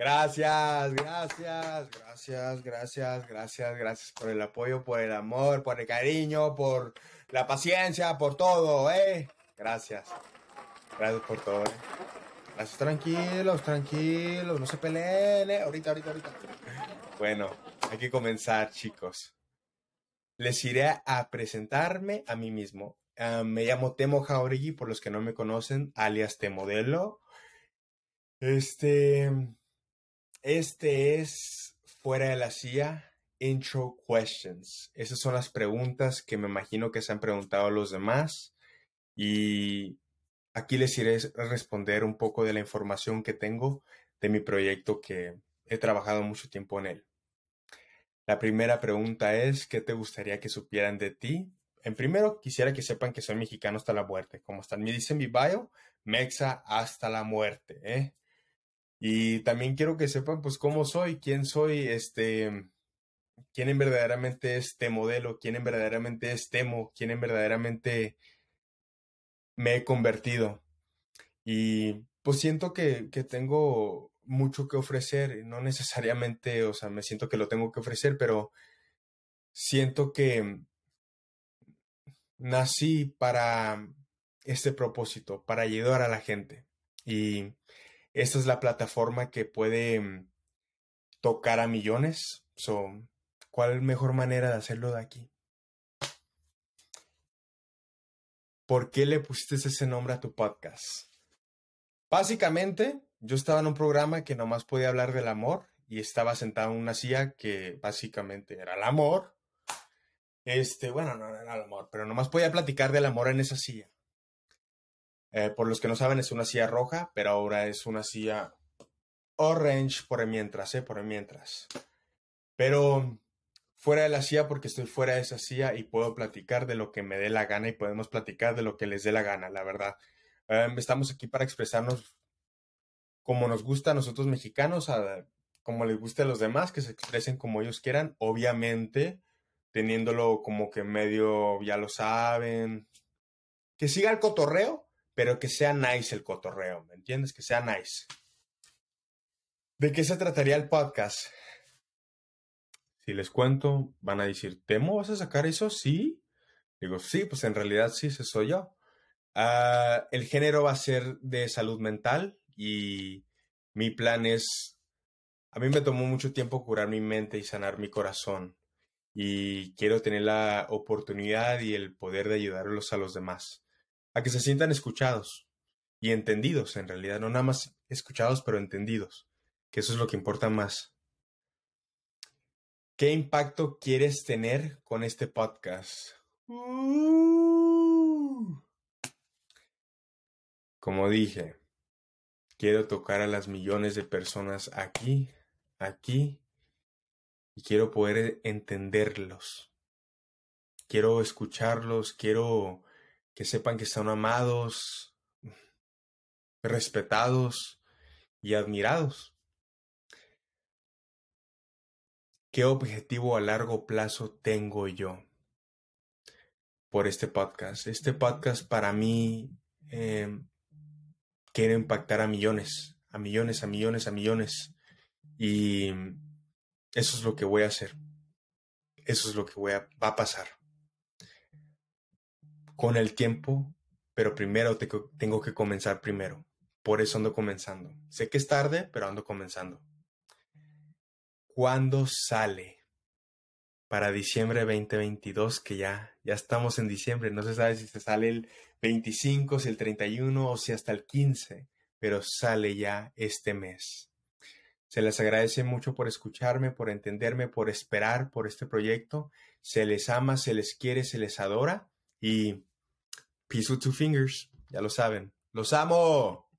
Gracias, gracias, gracias, gracias, gracias, gracias por el apoyo, por el amor, por el cariño, por la paciencia, por todo, ¿eh? Gracias. Gracias por todo, ¿eh? Gracias, tranquilos, tranquilos, no se peleen, ¿eh? Ahorita, ahorita, ahorita. Bueno, hay que comenzar, chicos. Les iré a presentarme a mí mismo. Ah, me llamo Temo Jauregui, por los que no me conocen, alias Temodelo. Este este es fuera de la CIA Intro Questions. Esas son las preguntas que me imagino que se han preguntado los demás y aquí les iré a responder un poco de la información que tengo de mi proyecto que he trabajado mucho tiempo en él. La primera pregunta es, ¿qué te gustaría que supieran de ti? En primero, quisiera que sepan que soy mexicano hasta la muerte. Como están me dice mi bio, Mexa hasta la muerte, ¿eh? Y también quiero que sepan, pues, cómo soy, quién soy, este, quién en verdaderamente es este modelo, quién en verdaderamente es Temo, quién en verdaderamente me he convertido. Y pues siento que, que tengo mucho que ofrecer, no necesariamente, o sea, me siento que lo tengo que ofrecer, pero siento que nací para este propósito, para ayudar a la gente. Y esta es la plataforma que puede mm, tocar a millones. So, ¿Cuál mejor manera de hacerlo de aquí? ¿Por qué le pusiste ese nombre a tu podcast? Básicamente, yo estaba en un programa que nomás podía hablar del amor y estaba sentado en una silla que básicamente era el amor. Este, bueno, no era el amor, pero nomás podía platicar del amor en esa silla. Eh, por los que no saben, es una silla roja, pero ahora es una silla orange por el mientras, ¿eh? Por el mientras. Pero fuera de la silla porque estoy fuera de esa silla y puedo platicar de lo que me dé la gana y podemos platicar de lo que les dé la gana, la verdad. Em, estamos aquí para expresarnos como nos gusta a nosotros mexicanos, a, como les gusta a los demás, que se expresen como ellos quieran, obviamente teniéndolo como que medio ya lo saben, que siga el cotorreo, pero que sea nice el cotorreo, ¿me entiendes? Que sea nice. ¿De qué se trataría el podcast? Si les cuento, van a decir, ¿Temo vas a sacar eso? Sí. Digo, sí, pues en realidad sí, ese soy yo. Ah, el género va a ser de salud mental y mi plan es, a mí me tomó mucho tiempo curar mi mente y sanar mi corazón y quiero tener la oportunidad y el poder de ayudarlos a los demás a que se sientan escuchados y entendidos en realidad, no nada más escuchados, pero entendidos, que eso es lo que importa más. ¿Qué impacto quieres tener con este podcast? Uh. Como dije, quiero tocar a las millones de personas aquí, aquí, y quiero poder entenderlos. Quiero escucharlos, quiero que sepan que están amados, respetados y admirados. ¿Qué objetivo a largo plazo tengo yo por este podcast? Este podcast para mí eh, quiere impactar a millones, a millones, a millones, a millones. Y eso es lo que voy a hacer. Eso es lo que voy a, va a pasar con el tiempo, pero primero tengo que comenzar primero. Por eso ando comenzando. Sé que es tarde, pero ando comenzando. ¿Cuándo sale? Para diciembre 2022, que ya, ya estamos en diciembre. No se sabe si se sale el 25, si el 31 o si hasta el 15, pero sale ya este mes. Se les agradece mucho por escucharme, por entenderme, por esperar por este proyecto. Se les ama, se les quiere, se les adora y Peace with two fingers. Ya lo saben. ¡Los amo!